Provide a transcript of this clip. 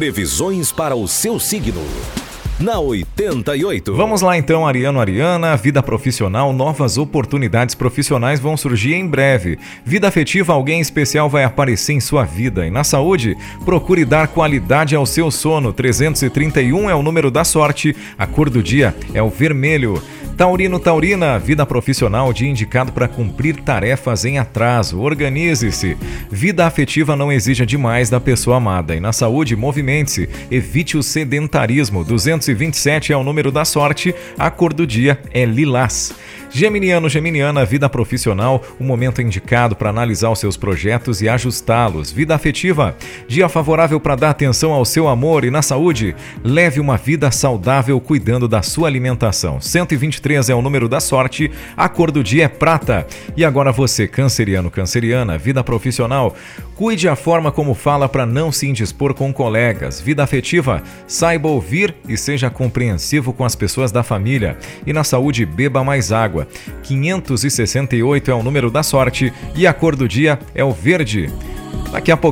Previsões para o seu signo na 88. Vamos lá então, Ariano Ariana, vida profissional, novas oportunidades profissionais vão surgir em breve. Vida afetiva, alguém especial vai aparecer em sua vida. E na saúde, procure dar qualidade ao seu sono. 331 é o número da sorte, a cor do dia é o vermelho. Taurino Taurina, vida profissional, dia indicado para cumprir tarefas em atraso. Organize-se. Vida afetiva não exija demais da pessoa amada. E na saúde, movimente-se. Evite o sedentarismo. 227 é o número da sorte. A cor do dia é lilás. Geminiano, Geminiana, vida profissional, o momento indicado para analisar os seus projetos e ajustá-los. Vida afetiva, dia favorável para dar atenção ao seu amor e na saúde. Leve uma vida saudável cuidando da sua alimentação. 123 é o número da sorte, a cor do dia é prata. E agora você, canceriano, canceriana, vida profissional, cuide a forma como fala para não se indispor com colegas. Vida afetiva, saiba ouvir e seja compreensivo com as pessoas da família. E na saúde, beba mais água água. 568 é o número da sorte e a cor do dia é o verde. Daqui a pouquinho